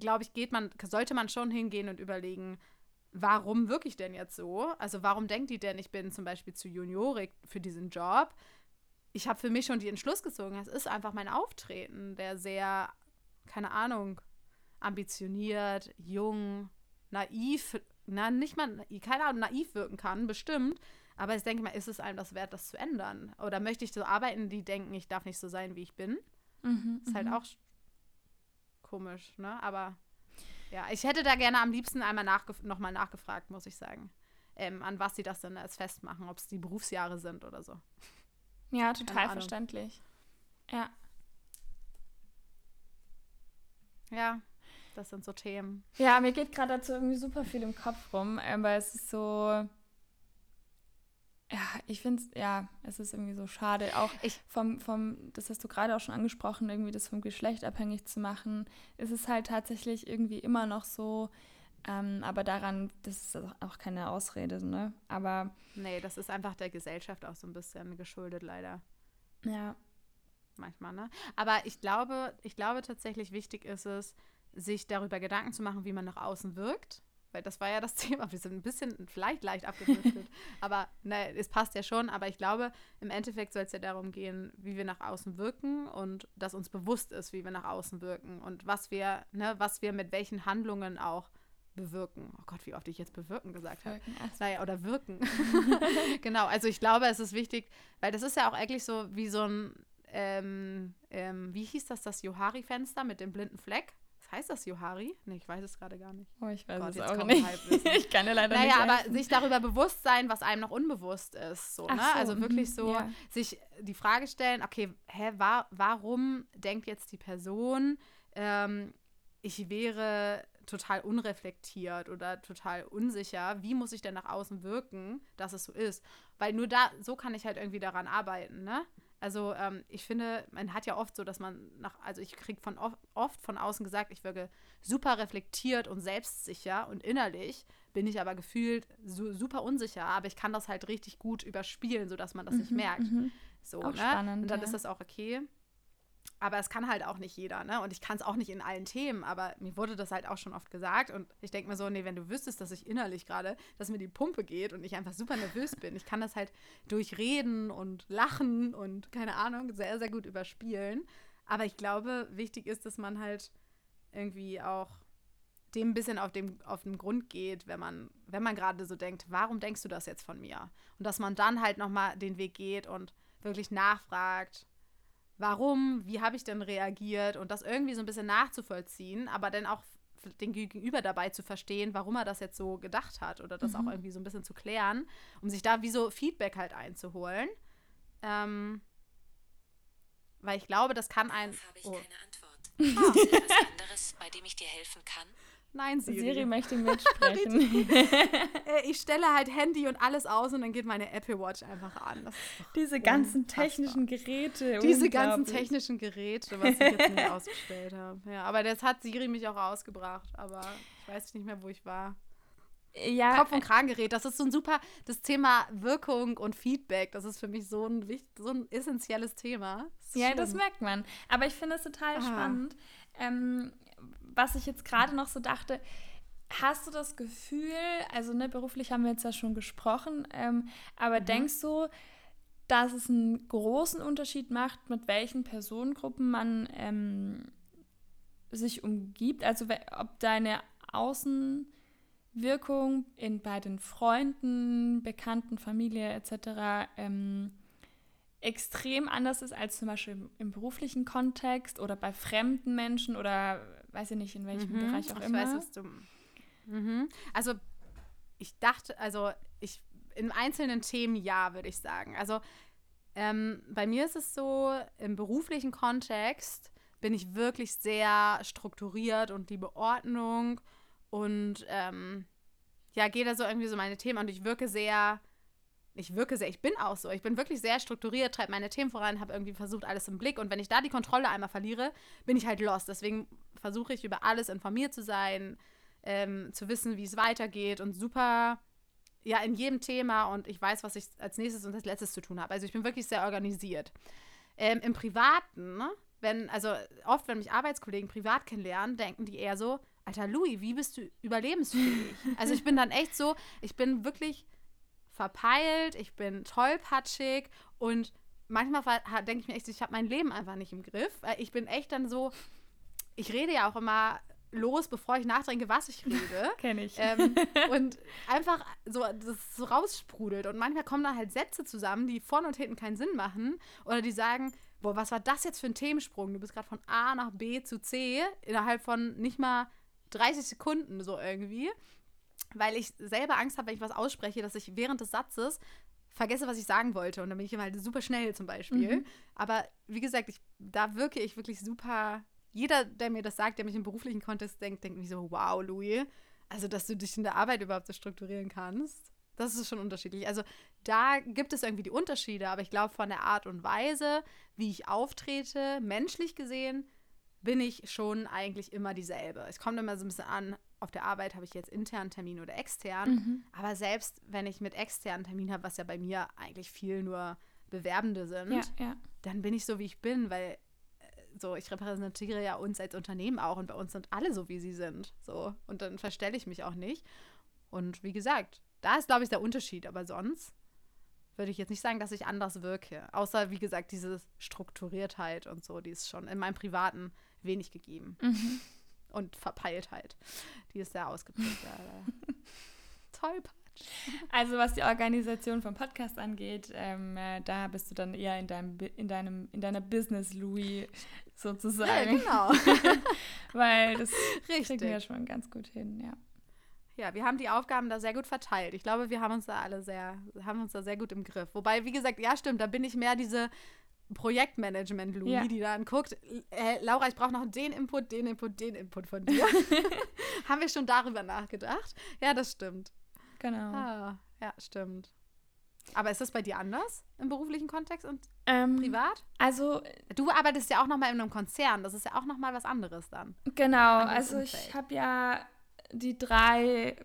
Speaker 1: glaube ich, geht man, sollte man schon hingehen und überlegen, warum wirke ich denn jetzt so? Also warum denkt die denn, ich bin zum Beispiel zu juniorig für diesen Job? Ich habe für mich schon den Entschluss gezogen, es ist einfach mein Auftreten, der sehr, keine Ahnung, ambitioniert, jung, naiv, na, nicht mal, keine Ahnung, naiv wirken kann, bestimmt. Aber ich denke mal, ist es einem das wert, das zu ändern? Oder möchte ich so arbeiten, die denken, ich darf nicht so sein, wie ich bin? Mhm, ist halt mhm. auch komisch, ne? Aber ja, ich hätte da gerne am liebsten einmal nachgef nochmal nachgefragt, muss ich sagen. Ähm, an was sie das denn als festmachen, ob es die Berufsjahre sind oder so.
Speaker 2: Ja, total verständlich. Ja.
Speaker 1: Ja, das sind so Themen.
Speaker 2: Ja, mir geht gerade dazu irgendwie super viel im Kopf rum, aber es ist so ja, ich finde es, ja, es ist irgendwie so schade. Auch ich, vom, vom, das hast du gerade auch schon angesprochen, irgendwie das vom Geschlecht abhängig zu machen. Es ist halt tatsächlich irgendwie immer noch so, ähm, aber daran, das ist auch keine Ausrede, ne? Aber.
Speaker 1: Nee, das ist einfach der Gesellschaft auch so ein bisschen geschuldet, leider.
Speaker 2: Ja.
Speaker 1: Manchmal, ne? Aber ich glaube, ich glaube tatsächlich wichtig ist es, sich darüber Gedanken zu machen, wie man nach außen wirkt weil das war ja das Thema. Wir sind ein bisschen vielleicht leicht abgedriftet, aber ne, es passt ja schon. Aber ich glaube, im Endeffekt soll es ja darum gehen, wie wir nach außen wirken und dass uns bewusst ist, wie wir nach außen wirken und was wir, ne, was wir mit welchen Handlungen auch bewirken. Oh Gott, wie oft ich jetzt bewirken gesagt habe. Naja, oder wirken. genau, also ich glaube, es ist wichtig, weil das ist ja auch eigentlich so wie so ein, ähm, ähm, wie hieß das, das Johari-Fenster mit dem blinden Fleck? Heißt das Johari? Nee, ich weiß es gerade gar nicht.
Speaker 2: Oh, ich weiß Gott, es auch nicht. ich kann ja leider
Speaker 1: naja,
Speaker 2: nicht.
Speaker 1: Naja, aber sich darüber bewusst sein, was einem noch unbewusst ist. So, ne? So, also wirklich mhm, so ja. sich die Frage stellen, okay, hä, war, warum denkt jetzt die Person, ähm, ich wäre total unreflektiert oder total unsicher. Wie muss ich denn nach außen wirken, dass es so ist? Weil nur da, so kann ich halt irgendwie daran arbeiten, ne? Also ähm, ich finde, man hat ja oft so, dass man nach, also ich kriege von oft, oft von außen gesagt, ich wirke super reflektiert und selbstsicher und innerlich bin ich aber gefühlt so, super unsicher, aber ich kann das halt richtig gut überspielen, sodass man das mhm, nicht merkt. Mhm. So, auch ne? Spannend, und dann ja. ist das auch okay. Aber es kann halt auch nicht jeder, ne? Und ich kann es auch nicht in allen Themen, aber mir wurde das halt auch schon oft gesagt. Und ich denke mir so, nee, wenn du wüsstest, dass ich innerlich gerade, dass mir die Pumpe geht und ich einfach super nervös bin, ich kann das halt durch Reden und Lachen und keine Ahnung, sehr, sehr gut überspielen. Aber ich glaube, wichtig ist, dass man halt irgendwie auch dem ein bisschen auf, dem, auf den Grund geht, wenn man, wenn man gerade so denkt, warum denkst du das jetzt von mir? Und dass man dann halt nochmal den Weg geht und wirklich nachfragt, warum, wie habe ich denn reagiert und das irgendwie so ein bisschen nachzuvollziehen, aber dann auch den Gegenüber dabei zu verstehen, warum er das jetzt so gedacht hat oder das mhm. auch irgendwie so ein bisschen zu klären, um sich da wie so Feedback halt einzuholen. Ähm, weil ich glaube, das kann ein. habe ich oh. keine Antwort. Ah. Ist etwas anderes, bei dem ich dir helfen kann? Nein, Siri.
Speaker 2: Siri möchte mitsprechen.
Speaker 1: Äh, ich stelle halt Handy und alles aus und dann geht meine Apple Watch einfach an.
Speaker 2: Diese ganzen technischen Geräte.
Speaker 1: Diese ganzen technischen Geräte, was ich jetzt nicht ausgestellt habe. Ja, aber das hat Siri mich auch rausgebracht. Aber ich weiß nicht mehr, wo ich war. Ja, Kopf- und Kragengerät, das ist so ein super, das Thema Wirkung und Feedback, das ist für mich so ein, so ein essentielles Thema.
Speaker 2: Das ja, schlimm. das merkt man. Aber ich finde es total ah. spannend. Ähm, was ich jetzt gerade noch so dachte, hast du das Gefühl, also ne, beruflich haben wir jetzt ja schon gesprochen, ähm, aber mhm. denkst du, dass es einen großen Unterschied macht, mit welchen Personengruppen man ähm, sich umgibt? Also ob deine Außenwirkung in, bei den Freunden, Bekannten, Familie etc. Ähm, extrem anders ist als zum Beispiel im, im beruflichen Kontext oder bei fremden Menschen oder weiß ich nicht, in welchem mhm, Bereich auch ich immer. Weiß, was du,
Speaker 1: mhm. Also ich dachte, also ich in einzelnen Themen ja, würde ich sagen. Also ähm, bei mir ist es so, im beruflichen Kontext bin ich wirklich sehr strukturiert und liebe Ordnung und ähm, ja, gehe da so irgendwie so meine Themen und ich wirke sehr ich wirke sehr, ich bin auch so. Ich bin wirklich sehr strukturiert, treibe meine Themen voran, habe irgendwie versucht, alles im Blick. Und wenn ich da die Kontrolle einmal verliere, bin ich halt lost. Deswegen versuche ich über alles informiert zu sein, ähm, zu wissen, wie es weitergeht und super, ja, in jedem Thema. Und ich weiß, was ich als nächstes und als letztes zu tun habe. Also ich bin wirklich sehr organisiert. Ähm, Im Privaten, ne? wenn, also oft, wenn mich Arbeitskollegen privat kennenlernen, denken die eher so, Alter Louis, wie bist du überlebensfähig? also ich bin dann echt so, ich bin wirklich verpeilt, ich bin tollpatschig und manchmal denke ich mir echt, ich habe mein Leben einfach nicht im Griff. Ich bin echt dann so, ich rede ja auch immer los, bevor ich nachdenke, was ich rede.
Speaker 2: Kenne ich.
Speaker 1: Ähm, und einfach so, das so raussprudelt. Und manchmal kommen da halt Sätze zusammen, die vorne und hinten keinen Sinn machen. Oder die sagen, boah, was war das jetzt für ein Themensprung? Du bist gerade von A nach B zu C innerhalb von nicht mal 30 Sekunden so irgendwie weil ich selber Angst habe, wenn ich was ausspreche, dass ich während des Satzes vergesse, was ich sagen wollte. Und dann bin ich immer halt super schnell zum Beispiel. Mhm. Aber wie gesagt, ich, da wirke ich wirklich super. Jeder, der mir das sagt, der mich im beruflichen Kontext denkt, denkt mich so, wow, Louis, also dass du dich in der Arbeit überhaupt so strukturieren kannst. Das ist schon unterschiedlich. Also da gibt es irgendwie die Unterschiede, aber ich glaube, von der Art und Weise, wie ich auftrete, menschlich gesehen, bin ich schon eigentlich immer dieselbe. Es kommt immer so ein bisschen an, auf der Arbeit habe ich jetzt internen Termin oder extern. Mhm. Aber selbst wenn ich mit externen Termin habe, was ja bei mir eigentlich viel nur Bewerbende sind, ja, ja. dann bin ich so, wie ich bin, weil so, ich repräsentiere ja uns als Unternehmen auch und bei uns sind alle so, wie sie sind. So. Und dann verstelle ich mich auch nicht. Und wie gesagt, da ist, glaube ich, der Unterschied. Aber sonst würde ich jetzt nicht sagen, dass ich anders wirke. Außer, wie gesagt, diese Strukturiertheit und so, die ist schon in meinem Privaten wenig gegeben. Mhm und Verpeiltheit. Die ist sehr ausgeprägt. Tollpatsch.
Speaker 2: Also was die Organisation vom Podcast angeht, ähm, äh, da bist du dann eher in deinem in deinem in deiner Business Louis sozusagen.
Speaker 1: Ja, genau.
Speaker 2: Weil das kriegen wir schon ganz gut hin, ja.
Speaker 1: Ja, wir haben die Aufgaben da sehr gut verteilt. Ich glaube, wir haben uns da alle sehr, haben uns da sehr gut im Griff. Wobei, wie gesagt, ja, stimmt, da bin ich mehr diese Projektmanagement Louis, ja. die dann guckt, äh, Laura, ich brauche noch den Input, den Input, den Input von dir. Haben wir schon darüber nachgedacht? Ja, das stimmt.
Speaker 2: Genau.
Speaker 1: Ah, ja, stimmt. Aber ist das bei dir anders im beruflichen Kontext und ähm, privat?
Speaker 2: Also
Speaker 1: du arbeitest ja auch noch mal in einem Konzern, das ist ja auch noch mal was anderes dann.
Speaker 2: Genau, also Umfeld. ich habe ja die drei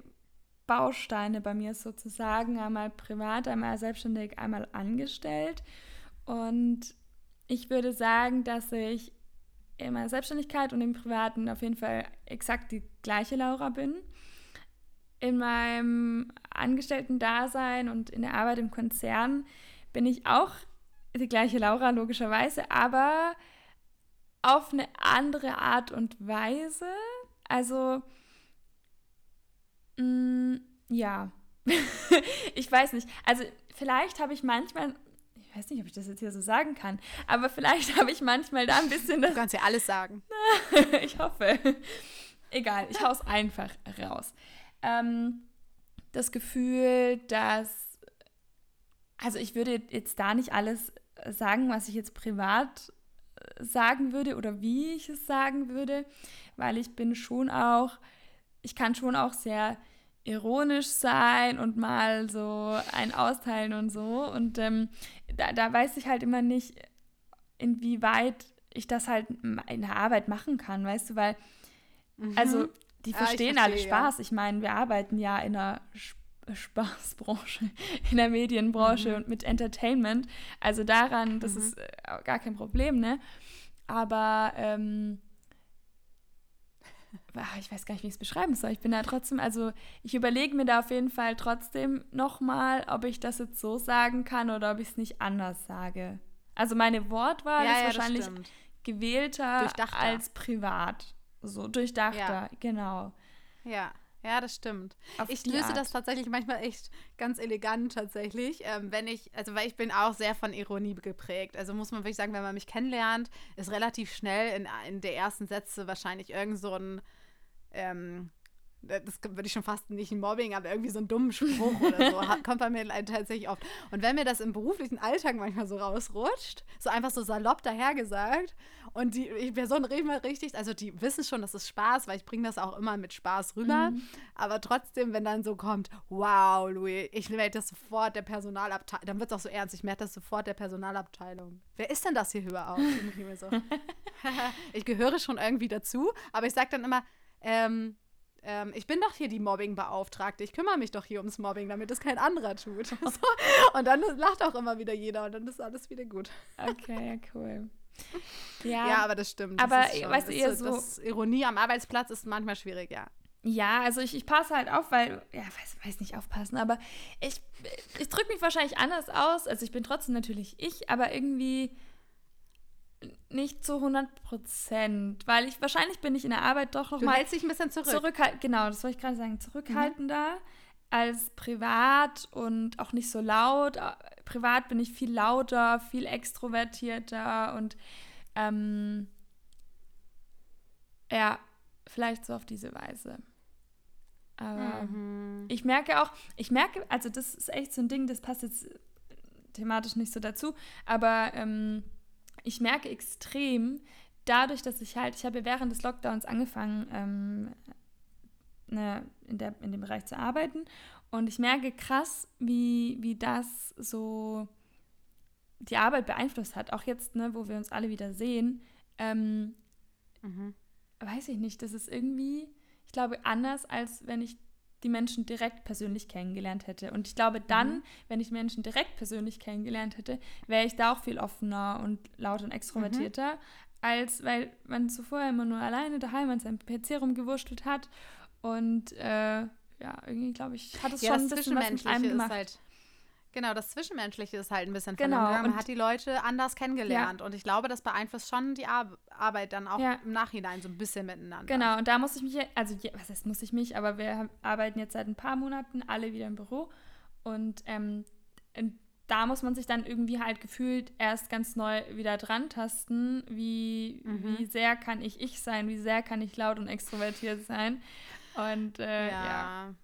Speaker 2: Bausteine bei mir sozusagen, einmal privat, einmal selbstständig, einmal angestellt. Und ich würde sagen, dass ich in meiner Selbstständigkeit und im Privaten auf jeden Fall exakt die gleiche Laura bin. In meinem Angestellten-Dasein und in der Arbeit im Konzern bin ich auch die gleiche Laura, logischerweise, aber auf eine andere Art und Weise. Also Mm, ja. ich weiß nicht. Also vielleicht habe ich manchmal, ich weiß nicht, ob ich das jetzt hier so sagen kann, aber vielleicht habe ich manchmal da ein bisschen
Speaker 1: das. Du kannst ja alles sagen.
Speaker 2: ich hoffe. Egal, ich hau's einfach raus. Ähm, das Gefühl, dass, also ich würde jetzt da nicht alles sagen, was ich jetzt privat äh, sagen würde oder wie ich es sagen würde, weil ich bin schon auch, ich kann schon auch sehr ironisch sein und mal so ein austeilen und so. Und ähm, da, da weiß ich halt immer nicht, inwieweit ich das halt in der Arbeit machen kann, weißt du, weil, mhm. also die verstehen ja, verstehe, alle Spaß. Ja. Ich meine, wir arbeiten ja in einer Spaßbranche, in der Medienbranche mhm. und mit Entertainment. Also daran, das mhm. ist äh, gar kein Problem, ne? Aber ähm, ich weiß gar nicht, wie ich es beschreiben soll. Ich bin da trotzdem, also ich überlege mir da auf jeden Fall trotzdem nochmal, ob ich das jetzt so sagen kann oder ob ich es nicht anders sage. Also meine Wortwahl ja, ist ja, wahrscheinlich gewählter als privat. So durchdachter, ja. genau.
Speaker 1: Ja. Ja, das stimmt. Auf ich löse Art. das tatsächlich manchmal echt ganz elegant tatsächlich, ähm, wenn ich, also weil ich bin auch sehr von Ironie geprägt. Also muss man wirklich sagen, wenn man mich kennenlernt, ist relativ schnell in, in der ersten Sätze wahrscheinlich irgend so ein ähm, das würde ich schon fast nicht Mobbing, aber irgendwie so einen dummen Spruch oder so, kommt bei mir tatsächlich oft. Und wenn mir das im beruflichen Alltag manchmal so rausrutscht, so einfach so salopp dahergesagt und die Personen reden mal richtig, also die wissen schon, das ist Spaß, weil ich bringe das auch immer mit Spaß rüber, mhm. aber trotzdem, wenn dann so kommt, wow, Louis, ich melde das sofort der Personalabteilung, dann wird es auch so ernst, ich melde das sofort der Personalabteilung. Wer ist denn das hier überhaupt? ich, so. ich gehöre schon irgendwie dazu, aber ich sage dann immer, ähm, ähm, ich bin doch hier die Mobbing-Beauftragte, ich kümmere mich doch hier ums Mobbing, damit es kein anderer tut. und dann lacht auch immer wieder jeder und dann ist alles wieder gut.
Speaker 2: Okay, cool.
Speaker 1: Ja, ja aber das stimmt.
Speaker 2: Das aber schon, weißt du, eher so.
Speaker 1: Das Ironie am Arbeitsplatz ist manchmal schwierig, ja.
Speaker 2: Ja, also ich, ich passe halt auf, weil, ja, weiß, weiß nicht aufpassen, aber ich, ich drücke mich wahrscheinlich anders aus. Also ich bin trotzdem natürlich ich, aber irgendwie nicht zu 100 Prozent, weil ich wahrscheinlich bin ich in der Arbeit doch noch
Speaker 1: du mal hältst dich ein bisschen zurück.
Speaker 2: Zurückhalt, genau, das wollte ich gerade sagen, zurückhaltender mhm. als privat und auch nicht so laut. Privat bin ich viel lauter, viel extrovertierter und ähm, ja, vielleicht so auf diese Weise. Aber mhm. ich merke auch, ich merke, also das ist echt so ein Ding, das passt jetzt thematisch nicht so dazu, aber ähm, ich merke extrem, dadurch, dass ich halt, ich habe während des Lockdowns angefangen, ähm, ne, in, der, in dem Bereich zu arbeiten. Und ich merke krass, wie, wie das so die Arbeit beeinflusst hat. Auch jetzt, ne, wo wir uns alle wieder sehen. Ähm, mhm. Weiß ich nicht, das ist irgendwie, ich glaube, anders, als wenn ich die Menschen direkt persönlich kennengelernt hätte. Und ich glaube, dann, mhm. wenn ich Menschen direkt persönlich kennengelernt hätte, wäre ich da auch viel offener und lauter und extrovertierter, mhm. als weil man zuvor immer nur alleine daheim an seinem PC rumgewurschtelt hat. Und äh, ja, irgendwie, glaube ich, hat es ja, schon ein bisschen was mit einem gemacht. Halt
Speaker 1: Genau, das Zwischenmenschliche ist halt ein bisschen genau. verloren. Man hat die Leute anders kennengelernt ja. und ich glaube, das beeinflusst schon die Ar Arbeit dann auch ja. im Nachhinein so ein bisschen miteinander.
Speaker 2: Genau, und da muss ich mich, also was heißt muss ich mich, aber wir arbeiten jetzt seit ein paar Monaten alle wieder im Büro und ähm, da muss man sich dann irgendwie halt gefühlt erst ganz neu wieder dran tasten, wie, mhm. wie sehr kann ich ich sein, wie sehr kann ich laut und extrovertiert sein. Und äh, ja. ja.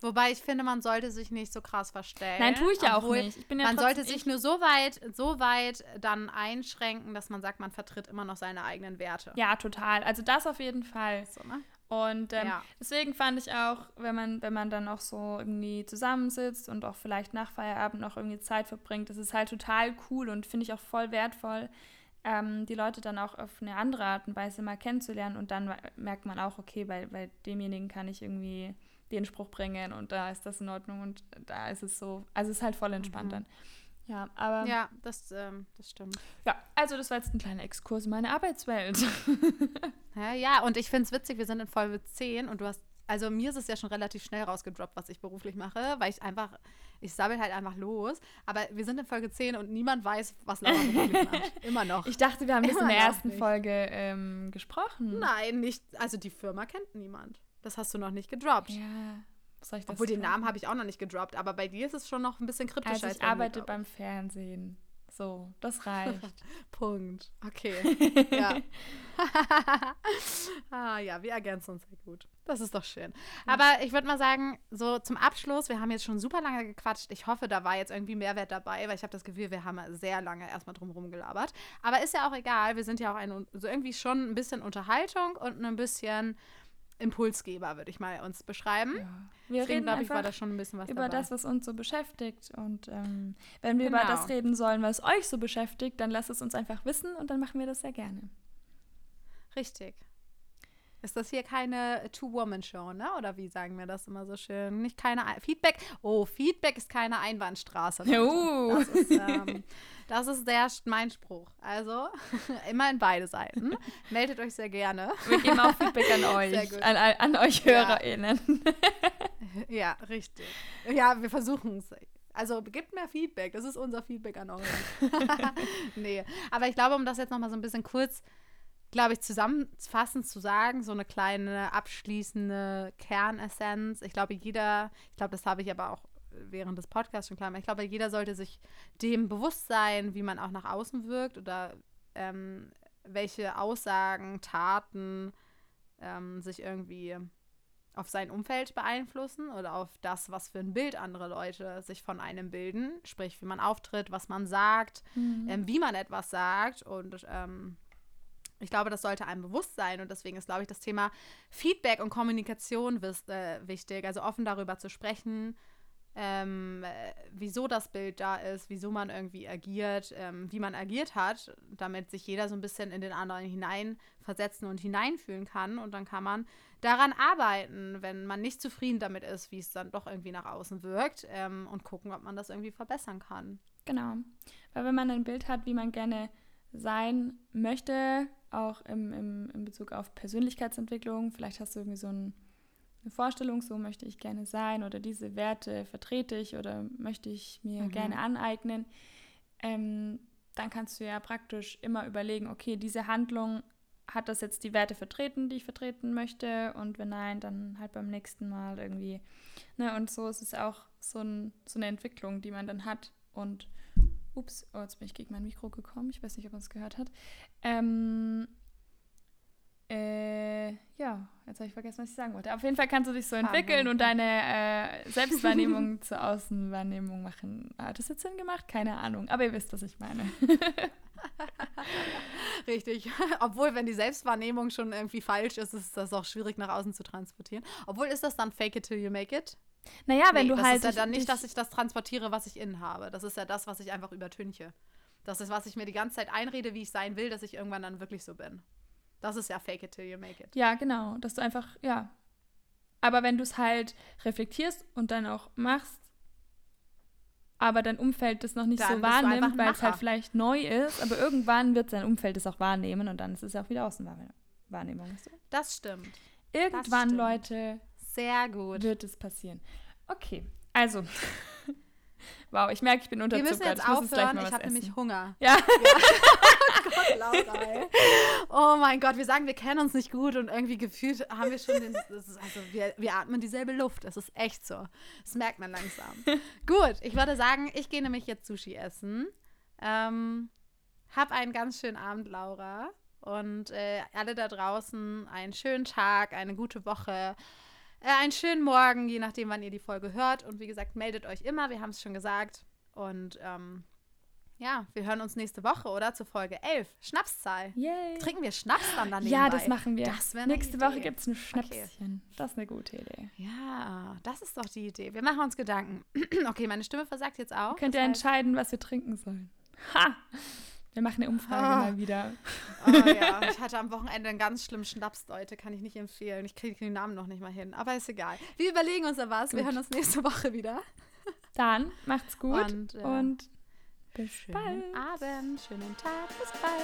Speaker 1: Wobei ich finde, man sollte sich nicht so krass verstellen.
Speaker 2: Nein, tue ich ja auch nicht. Ja
Speaker 1: man sollte sich nur so weit, so weit dann einschränken, dass man sagt, man vertritt immer noch seine eigenen Werte.
Speaker 2: Ja, total. Also das auf jeden Fall. So, ne? Und ähm, ja. deswegen fand ich auch, wenn man, wenn man dann auch so irgendwie zusammensitzt und auch vielleicht nach Feierabend noch irgendwie Zeit verbringt, das ist halt total cool und finde ich auch voll wertvoll, ähm, die Leute dann auch auf eine andere Art und Weise mal kennenzulernen. Und dann merkt man auch, okay, bei, bei demjenigen kann ich irgendwie den Spruch bringen und da ist das in Ordnung und da ist es so. Also es ist halt voll entspannt mhm. dann. Ja, aber.
Speaker 1: Ja, das, ähm, das stimmt.
Speaker 2: Ja, also das war jetzt ein kleiner Exkurs in meine Arbeitswelt.
Speaker 1: ja, ja, und ich finde es witzig, wir sind in Folge 10 und du hast. Also mir ist es ja schon relativ schnell rausgedroppt, was ich beruflich mache, weil ich einfach, ich sabbel halt einfach los. Aber wir sind in Folge 10 und niemand weiß, was Laura beruflich macht. Immer noch.
Speaker 2: Ich dachte, wir haben das in der ersten nicht. Folge ähm, gesprochen.
Speaker 1: Nein, nicht. Also die Firma kennt niemand. Das hast du noch nicht gedroppt.
Speaker 2: Ja.
Speaker 1: soll ich das Obwohl, den Namen habe ich auch noch nicht gedroppt, aber bei dir ist es schon noch ein bisschen kryptisch.
Speaker 2: Also ich arbeite beim Fernsehen. So, das reicht.
Speaker 1: Punkt. Okay. ja. ah ja, wir ergänzen uns sehr gut. Das ist doch schön. Aber ich würde mal sagen, so zum Abschluss, wir haben jetzt schon super lange gequatscht. Ich hoffe, da war jetzt irgendwie Mehrwert dabei, weil ich habe das Gefühl, wir haben sehr lange erstmal drum gelabert. Aber ist ja auch egal, wir sind ja auch ein, so irgendwie schon ein bisschen Unterhaltung und ein bisschen Impulsgeber, würde ich mal uns beschreiben. Ja.
Speaker 2: Wir Deswegen, reden ich, war da schon ein bisschen was über dabei. das, was uns so beschäftigt. Und ähm, wenn wir genau. über das reden sollen, was euch so beschäftigt, dann lasst es uns einfach wissen und dann machen wir das sehr gerne.
Speaker 1: Richtig. Ist das hier keine Two-Woman-Show, ne? Oder wie sagen wir das immer so schön? Nicht keine Ein Feedback. Oh, Feedback ist keine Einbahnstraße. Uh. Das, ist, ähm, das ist der, mein Spruch. Also immer in beide Seiten. Meldet euch sehr gerne.
Speaker 2: Wir geben auch Feedback an euch, an, an, euch HörerInnen.
Speaker 1: Ja. ja, richtig. Ja, wir versuchen es. Also gebt mehr Feedback. Das ist unser Feedback an euch. nee, aber ich glaube, um das jetzt nochmal so ein bisschen kurz glaube ich, zusammenfassend zu sagen, so eine kleine abschließende Kernessenz. Ich glaube, jeder, ich glaube, das habe ich aber auch während des Podcasts schon klar, ich glaube, jeder sollte sich dem bewusst sein, wie man auch nach außen wirkt oder ähm, welche Aussagen, Taten ähm, sich irgendwie auf sein Umfeld beeinflussen oder auf das, was für ein Bild andere Leute sich von einem bilden. Sprich, wie man auftritt, was man sagt, mhm. ähm, wie man etwas sagt und ähm, ich glaube, das sollte einem bewusst sein und deswegen ist, glaube ich, das Thema Feedback und Kommunikation äh, wichtig. Also offen darüber zu sprechen, ähm, äh, wieso das Bild da ist, wieso man irgendwie agiert, ähm, wie man agiert hat, damit sich jeder so ein bisschen in den anderen hineinversetzen und hineinfühlen kann. Und dann kann man daran arbeiten, wenn man nicht zufrieden damit ist, wie es dann doch irgendwie nach außen wirkt ähm, und gucken, ob man das irgendwie verbessern kann.
Speaker 2: Genau. Weil wenn man ein Bild hat, wie man gerne sein möchte, auch im, im, in Bezug auf Persönlichkeitsentwicklung. Vielleicht hast du irgendwie so ein, eine Vorstellung, so möchte ich gerne sein oder diese Werte vertrete ich oder möchte ich mir mhm. gerne aneignen. Ähm, dann kannst du ja praktisch immer überlegen, okay, diese Handlung hat das jetzt die Werte vertreten, die ich vertreten möchte? Und wenn nein, dann halt beim nächsten Mal irgendwie. Ne? Und so ist es auch so, ein, so eine Entwicklung, die man dann hat. Und Ups, oh, jetzt bin ich gegen mein Mikro gekommen. Ich weiß nicht, ob man es gehört hat. Ähm, äh, ja, jetzt habe ich vergessen, was ich sagen wollte. Auf jeden Fall kannst du dich so entwickeln und deine äh, Selbstwahrnehmung zur Außenwahrnehmung machen. Hat das jetzt Sinn gemacht? Keine Ahnung. Aber ihr wisst, was ich meine.
Speaker 1: Richtig. Obwohl, wenn die Selbstwahrnehmung schon irgendwie falsch ist, ist das auch schwierig nach außen zu transportieren. Obwohl, ist das dann fake it till you make it?
Speaker 2: Naja, wenn nee, du
Speaker 1: das
Speaker 2: halt.
Speaker 1: Das ist ja dann nicht, dass ich das transportiere, was ich innen habe. Das ist ja das, was ich einfach übertünche. Das ist, was ich mir die ganze Zeit einrede, wie ich sein will, dass ich irgendwann dann wirklich so bin. Das ist ja fake it till you make it.
Speaker 2: Ja, genau. Dass du einfach, ja. Aber wenn du es halt reflektierst und dann auch machst, aber dein Umfeld das noch nicht dann so wahrnimmt, weil es halt vielleicht neu ist, aber irgendwann wird sein Umfeld es auch wahrnehmen und dann ist es ja auch wieder Außenwahrnehmung. Du?
Speaker 1: Das stimmt.
Speaker 2: Irgendwann, das stimmt. Leute,
Speaker 1: sehr gut.
Speaker 2: Wird es passieren. Okay, also. Wow, ich merke, ich bin unter
Speaker 1: Wir müssen jetzt ich aufhören, ich habe nämlich Hunger.
Speaker 2: Ja. ja.
Speaker 1: Gott, Laura, ey. Oh mein Gott, wir sagen, wir kennen uns nicht gut und irgendwie gefühlt haben wir schon den, also wir, wir atmen dieselbe Luft. Das ist echt so. Das merkt man langsam. gut, ich würde sagen, ich gehe nämlich jetzt Sushi essen. Ähm, hab einen ganz schönen Abend, Laura. Und äh, alle da draußen einen schönen Tag, eine gute Woche. Äh, einen schönen Morgen, je nachdem, wann ihr die Folge hört. Und wie gesagt, meldet euch immer, wir haben es schon gesagt. Und ähm, ja, wir hören uns nächste Woche, oder? Zur Folge 11. Schnapszahl. Yay. Trinken wir Schnaps dann daneben?
Speaker 2: Ja, das machen wir. Das nächste Woche gibt es ein Schnäpschen. Okay. Das ist eine gute Idee.
Speaker 1: Ja, das ist doch die Idee. Wir machen uns Gedanken. okay, meine Stimme versagt jetzt auch.
Speaker 2: Könnt ihr entscheiden, was wir trinken sollen. Ha! Wir machen eine Umfrage oh. mal wieder.
Speaker 1: Oh, ja, ich hatte am Wochenende einen ganz schlimmen Schnaps, Leute. Kann ich nicht empfehlen. Ich kriege den Namen noch nicht mal hin. Aber ist egal. Wir überlegen uns da was. Gut. Wir hören uns nächste Woche wieder.
Speaker 2: Dann macht's gut und, äh, und
Speaker 1: bis schönen bald. Abend, schönen Tag. Bis bald.